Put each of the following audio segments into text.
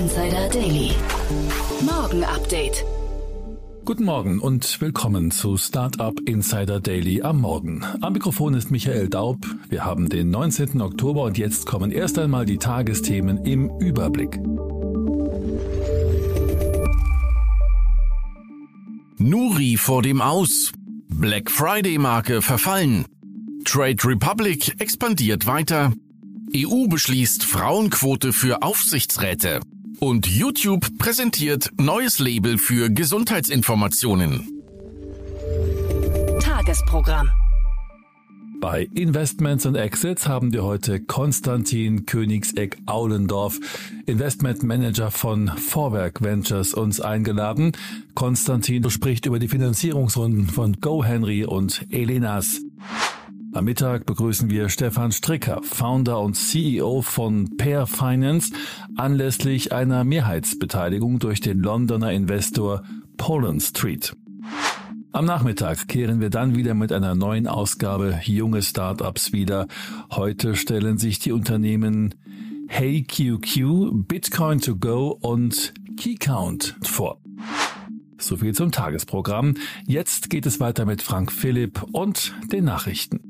Insider Daily. Morgen Update. Guten Morgen und willkommen zu Startup Insider Daily am Morgen. Am Mikrofon ist Michael Daub. Wir haben den 19. Oktober und jetzt kommen erst einmal die Tagesthemen im Überblick. Nuri vor dem Aus. Black Friday Marke verfallen. Trade Republic expandiert weiter. EU beschließt Frauenquote für Aufsichtsräte. Und YouTube präsentiert neues Label für Gesundheitsinformationen. Tagesprogramm. Bei Investments and Exits haben wir heute Konstantin Königseck-Aulendorf, Investment Manager von Vorwerk Ventures, uns eingeladen. Konstantin spricht über die Finanzierungsrunden von GoHenry und Elenas. Am Mittag begrüßen wir Stefan Stricker, Founder und CEO von Pair Finance, anlässlich einer Mehrheitsbeteiligung durch den Londoner Investor Poland Street. Am Nachmittag kehren wir dann wieder mit einer neuen Ausgabe Junge Startups wieder. Heute stellen sich die Unternehmen HeyQQ, Bitcoin to Go und Keycount vor. So viel zum Tagesprogramm. Jetzt geht es weiter mit Frank Philipp und den Nachrichten.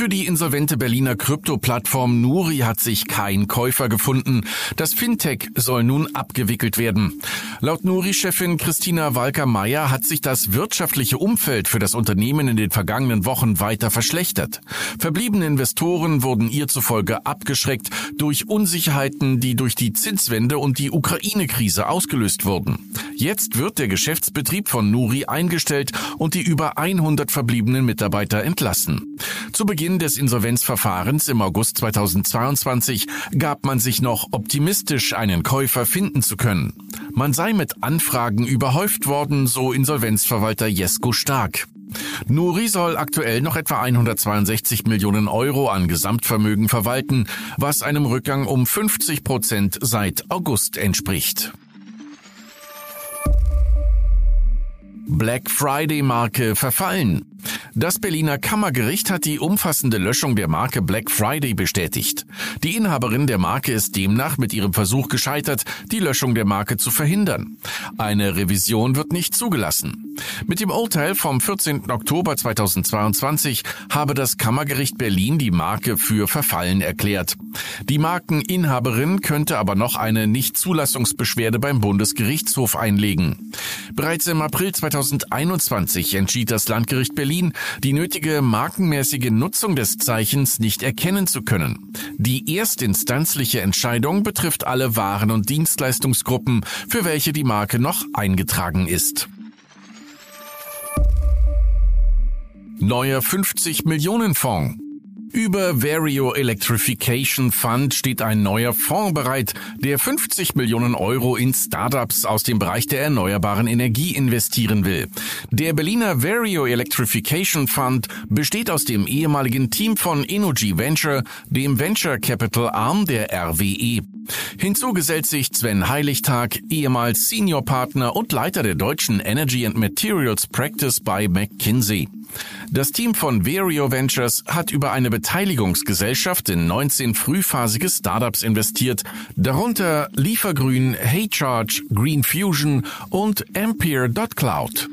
Für die insolvente Berliner Krypto-Plattform Nuri hat sich kein Käufer gefunden. Das Fintech soll nun abgewickelt werden. Laut Nuri-Chefin Christina Walker-Meyer hat sich das wirtschaftliche Umfeld für das Unternehmen in den vergangenen Wochen weiter verschlechtert. Verbliebene Investoren wurden ihr zufolge abgeschreckt durch Unsicherheiten, die durch die Zinswende und die Ukraine-Krise ausgelöst wurden. Jetzt wird der Geschäftsbetrieb von Nuri eingestellt und die über 100 verbliebenen Mitarbeiter entlassen. Zu Beginn des Insolvenzverfahrens im August 2022 gab man sich noch optimistisch, einen Käufer finden zu können. Man sei mit Anfragen überhäuft worden, so Insolvenzverwalter Jesko Stark. Nuri soll aktuell noch etwa 162 Millionen Euro an Gesamtvermögen verwalten, was einem Rückgang um 50 Prozent seit August entspricht. Black Friday Marke verfallen. Das Berliner Kammergericht hat die umfassende Löschung der Marke Black Friday bestätigt. Die Inhaberin der Marke ist demnach mit ihrem Versuch gescheitert, die Löschung der Marke zu verhindern. Eine Revision wird nicht zugelassen. Mit dem Urteil vom 14. Oktober 2022 habe das Kammergericht Berlin die Marke für verfallen erklärt. Die Markeninhaberin könnte aber noch eine Nichtzulassungsbeschwerde beim Bundesgerichtshof einlegen. Bereits im April 2021 entschied das Landgericht Berlin, die nötige markenmäßige Nutzung des Zeichens nicht erkennen zu können. Die erstinstanzliche Entscheidung betrifft alle Waren- und Dienstleistungsgruppen, für welche die Marke noch eingetragen ist. Neuer 50 Millionen Fonds. Über Vario Electrification Fund steht ein neuer Fonds bereit, der 50 Millionen Euro in Startups aus dem Bereich der erneuerbaren Energie investieren will. Der Berliner Vario Electrification Fund besteht aus dem ehemaligen Team von Energy Venture, dem Venture Capital Arm der RWE. Hinzu gesellt sich Sven Heiligtag, ehemals Senior Partner und Leiter der deutschen Energy and Materials Practice bei McKinsey. Das Team von Verio Ventures hat über eine Beteiligungsgesellschaft in 19 frühphasige Startups investiert, darunter Liefergrün, Heycharge, Green Fusion und Ampere.cloud.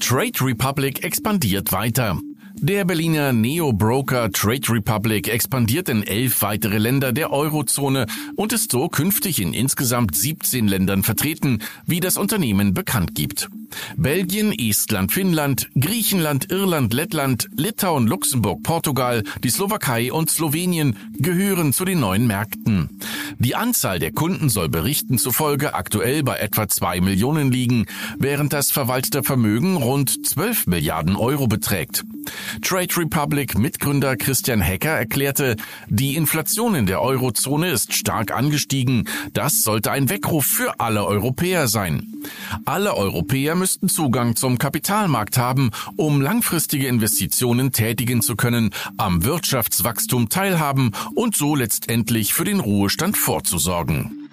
Trade Republic expandiert weiter. Der Berliner Neo-Broker Trade Republic expandiert in elf weitere Länder der Eurozone und ist so künftig in insgesamt 17 Ländern vertreten, wie das Unternehmen bekannt gibt. Belgien, Estland, Finnland, Griechenland, Irland, Lettland, Litauen, Luxemburg, Portugal, die Slowakei und Slowenien gehören zu den neuen Märkten. Die Anzahl der Kunden soll Berichten zufolge aktuell bei etwa zwei Millionen liegen, während das verwaltete Vermögen rund 12 Milliarden Euro beträgt. Trade Republic Mitgründer Christian Hecker erklärte, die Inflation in der Eurozone ist stark angestiegen. Das sollte ein Weckruf für alle Europäer sein. Alle Europäer müssten Zugang zum Kapitalmarkt haben, um langfristige Investitionen tätigen zu können, am Wirtschaftswachstum teilhaben und so letztendlich für den Ruhestand vorzusorgen.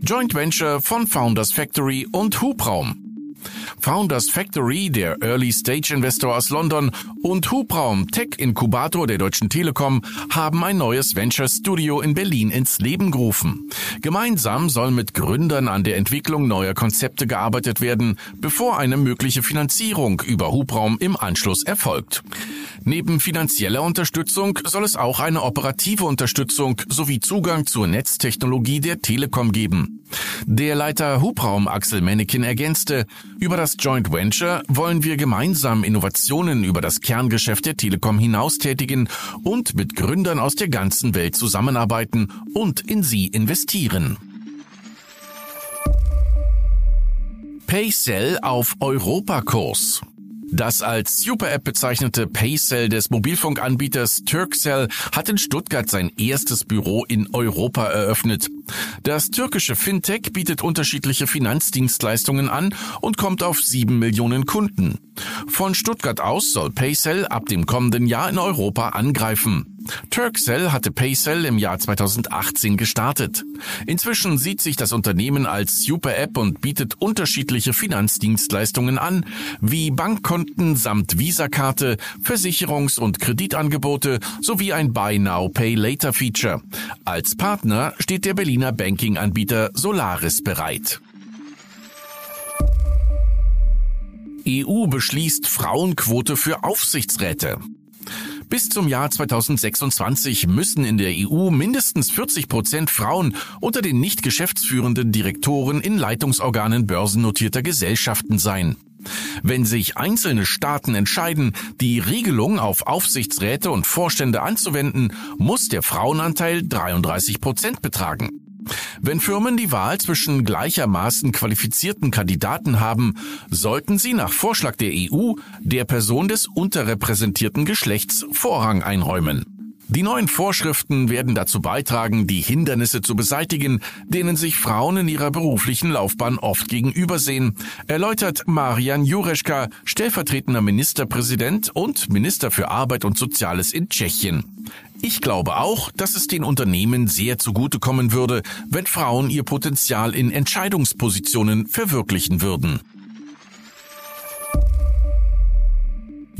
Joint Venture von Founders Factory und Hubraum. Founders Factory, der Early Stage Investor aus London, und Hubraum, Tech-Inkubator der Deutschen Telekom, haben ein neues Venture Studio in Berlin ins Leben gerufen. Gemeinsam soll mit Gründern an der Entwicklung neuer Konzepte gearbeitet werden, bevor eine mögliche Finanzierung über Hubraum im Anschluss erfolgt. Neben finanzieller Unterstützung soll es auch eine operative Unterstützung sowie Zugang zur Netztechnologie der Telekom geben. Der Leiter Hubraum Axel Mennekin ergänzte, über das Joint Venture wollen wir gemeinsam Innovationen über das Kerngeschäft der Telekom hinaus tätigen und mit Gründern aus der ganzen Welt zusammenarbeiten und in sie investieren. PayCell auf Europakurs. Das als Super-App bezeichnete Paycell des Mobilfunkanbieters Turkcell hat in Stuttgart sein erstes Büro in Europa eröffnet. Das türkische Fintech bietet unterschiedliche Finanzdienstleistungen an und kommt auf sieben Millionen Kunden. Von Stuttgart aus soll Paycell ab dem kommenden Jahr in Europa angreifen. Turkcell hatte Paycell im Jahr 2018 gestartet. Inzwischen sieht sich das Unternehmen als Super-App und bietet unterschiedliche Finanzdienstleistungen an, wie Bankkonten samt Visakarte, Versicherungs- und Kreditangebote sowie ein Buy Now Pay Later Feature. Als Partner steht der Berliner Banking-Anbieter Solaris bereit. EU beschließt Frauenquote für Aufsichtsräte. Bis zum Jahr 2026 müssen in der EU mindestens 40 Prozent Frauen unter den nicht geschäftsführenden Direktoren in Leitungsorganen börsennotierter Gesellschaften sein. Wenn sich einzelne Staaten entscheiden, die Regelung auf Aufsichtsräte und Vorstände anzuwenden, muss der Frauenanteil 33 Prozent betragen. Wenn Firmen die Wahl zwischen gleichermaßen qualifizierten Kandidaten haben, sollten sie nach Vorschlag der EU der Person des unterrepräsentierten Geschlechts Vorrang einräumen. Die neuen Vorschriften werden dazu beitragen, die Hindernisse zu beseitigen, denen sich Frauen in ihrer beruflichen Laufbahn oft gegenübersehen, erläutert Marian Jureschka, stellvertretender Ministerpräsident und Minister für Arbeit und Soziales in Tschechien. Ich glaube auch, dass es den Unternehmen sehr zugutekommen würde, wenn Frauen ihr Potenzial in Entscheidungspositionen verwirklichen würden.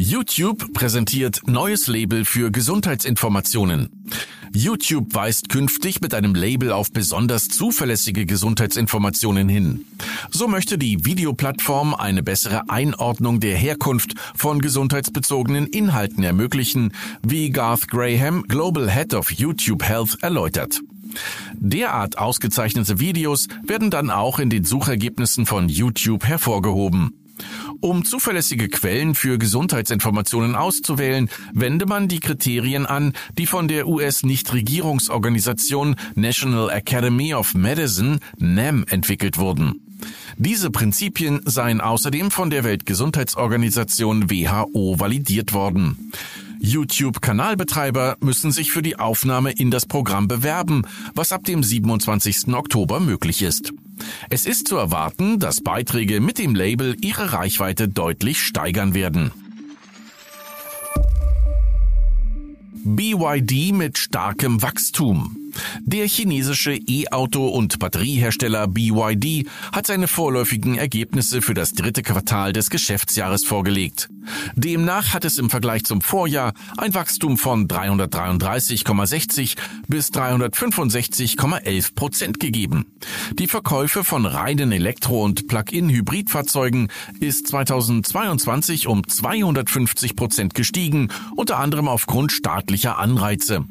YouTube präsentiert neues Label für Gesundheitsinformationen. YouTube weist künftig mit einem Label auf besonders zuverlässige Gesundheitsinformationen hin. So möchte die Videoplattform eine bessere Einordnung der Herkunft von gesundheitsbezogenen Inhalten ermöglichen, wie Garth Graham, Global Head of YouTube Health, erläutert. Derart ausgezeichnete Videos werden dann auch in den Suchergebnissen von YouTube hervorgehoben. Um zuverlässige Quellen für Gesundheitsinformationen auszuwählen, wende man die Kriterien an, die von der US-Nichtregierungsorganisation National Academy of Medicine, NAM, entwickelt wurden. Diese Prinzipien seien außerdem von der Weltgesundheitsorganisation WHO validiert worden. YouTube-Kanalbetreiber müssen sich für die Aufnahme in das Programm bewerben, was ab dem 27. Oktober möglich ist. Es ist zu erwarten, dass Beiträge mit dem Label ihre Reichweite deutlich steigern werden. BYD mit starkem Wachstum. Der chinesische E-Auto- und Batteriehersteller BYD hat seine vorläufigen Ergebnisse für das dritte Quartal des Geschäftsjahres vorgelegt. Demnach hat es im Vergleich zum Vorjahr ein Wachstum von 333,60 bis 365,11 Prozent gegeben. Die Verkäufe von reinen Elektro- und Plug-in-Hybridfahrzeugen ist 2022 um 250 Prozent gestiegen, unter anderem aufgrund staatlicher Anreize.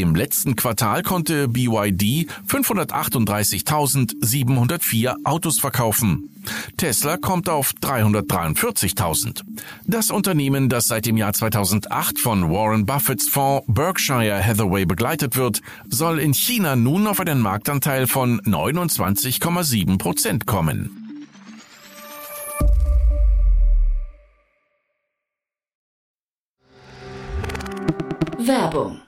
Im letzten Quartal konnte BYD 538.704 Autos verkaufen. Tesla kommt auf 343.000. Das Unternehmen, das seit dem Jahr 2008 von Warren Buffetts Fonds Berkshire Hathaway begleitet wird, soll in China nun auf einen Marktanteil von 29,7 Prozent kommen. Werbung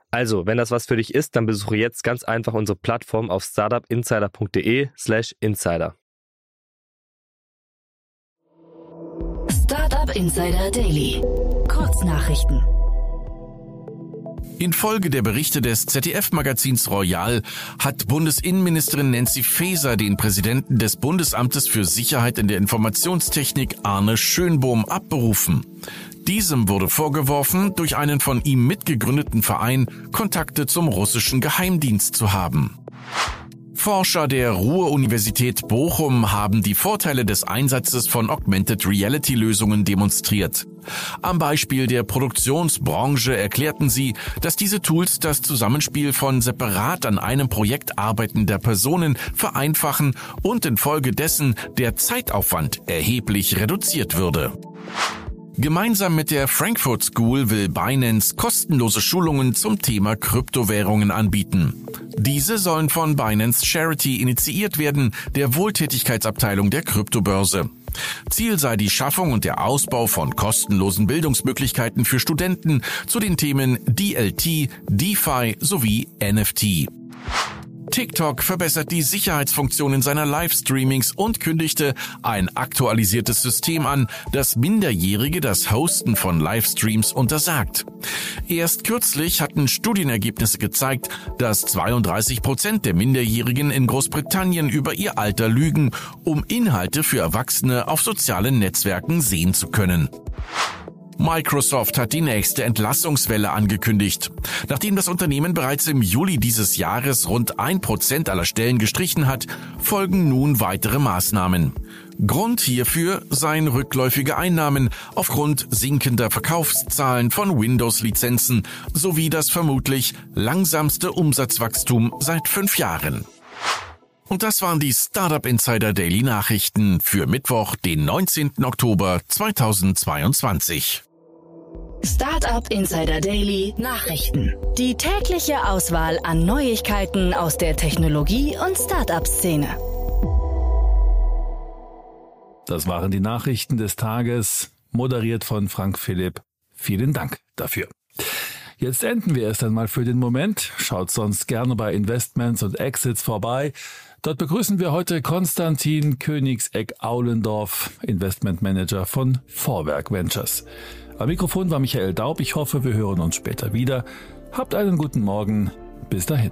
Also, wenn das was für dich ist, dann besuche jetzt ganz einfach unsere Plattform auf startupinsider.de slash insider. Startup Insider Daily. Kurznachrichten. Infolge der Berichte des ZDF-Magazins Royal hat Bundesinnenministerin Nancy Faeser den Präsidenten des Bundesamtes für Sicherheit in der Informationstechnik Arne Schönbohm abberufen. Diesem wurde vorgeworfen, durch einen von ihm mitgegründeten Verein Kontakte zum russischen Geheimdienst zu haben. Forscher der Ruhr-Universität Bochum haben die Vorteile des Einsatzes von Augmented Reality-Lösungen demonstriert. Am Beispiel der Produktionsbranche erklärten sie, dass diese Tools das Zusammenspiel von separat an einem Projekt arbeitender Personen vereinfachen und infolgedessen der Zeitaufwand erheblich reduziert würde. Gemeinsam mit der Frankfurt School will Binance kostenlose Schulungen zum Thema Kryptowährungen anbieten. Diese sollen von Binance Charity initiiert werden, der Wohltätigkeitsabteilung der Kryptobörse. Ziel sei die Schaffung und der Ausbau von kostenlosen Bildungsmöglichkeiten für Studenten zu den Themen DLT, DeFi sowie NFT. TikTok verbessert die Sicherheitsfunktionen seiner Livestreamings und kündigte ein aktualisiertes System an, das Minderjährige das Hosten von Livestreams untersagt. Erst kürzlich hatten Studienergebnisse gezeigt, dass 32 Prozent der Minderjährigen in Großbritannien über ihr Alter lügen, um Inhalte für Erwachsene auf sozialen Netzwerken sehen zu können. Microsoft hat die nächste Entlassungswelle angekündigt. Nachdem das Unternehmen bereits im Juli dieses Jahres rund ein Prozent aller Stellen gestrichen hat, folgen nun weitere Maßnahmen. Grund hierfür seien rückläufige Einnahmen aufgrund sinkender Verkaufszahlen von Windows-Lizenzen sowie das vermutlich langsamste Umsatzwachstum seit fünf Jahren. Und das waren die Startup Insider Daily Nachrichten für Mittwoch, den 19. Oktober 2022. Startup Insider Daily Nachrichten. Die tägliche Auswahl an Neuigkeiten aus der Technologie- und Startup-Szene. Das waren die Nachrichten des Tages, moderiert von Frank Philipp. Vielen Dank dafür. Jetzt enden wir erst einmal für den Moment. Schaut sonst gerne bei Investments und Exits vorbei. Dort begrüßen wir heute Konstantin Königseck-Aulendorf, Investmentmanager von Vorwerk Ventures. Am Mikrofon war Michael Daub. Ich hoffe, wir hören uns später wieder. Habt einen guten Morgen. Bis dahin.